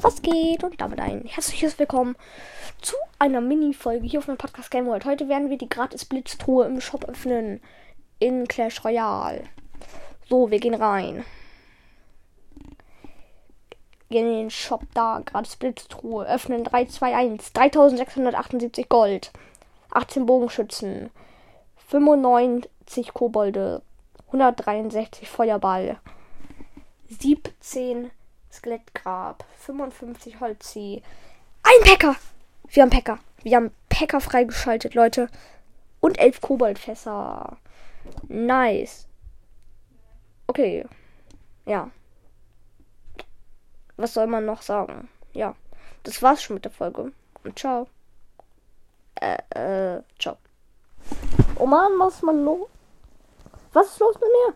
was geht? Und damit ein herzliches Willkommen zu einer Mini-Folge hier auf meinem Podcast Game World. Heute werden wir die gratis Blitztruhe im Shop öffnen. In Clash Royale. So, wir gehen rein. Gehen in den Shop da. Gratis Blitztruhe. Öffnen 3, 2, 1. 3678 Gold. 18 Bogenschützen. 95 Kobolde. 163 Feuerball. 17 Skelettgrab, 55 Holzi. Ein Packer! Wir haben Packer. Wir haben Packer freigeschaltet, Leute. Und elf Koboldfässer. Nice. Okay. Ja. Was soll man noch sagen? Ja. Das war's schon mit der Folge. Und ciao. Äh, äh, ciao. Oh Mann, was ist man los? Was ist los mit mir?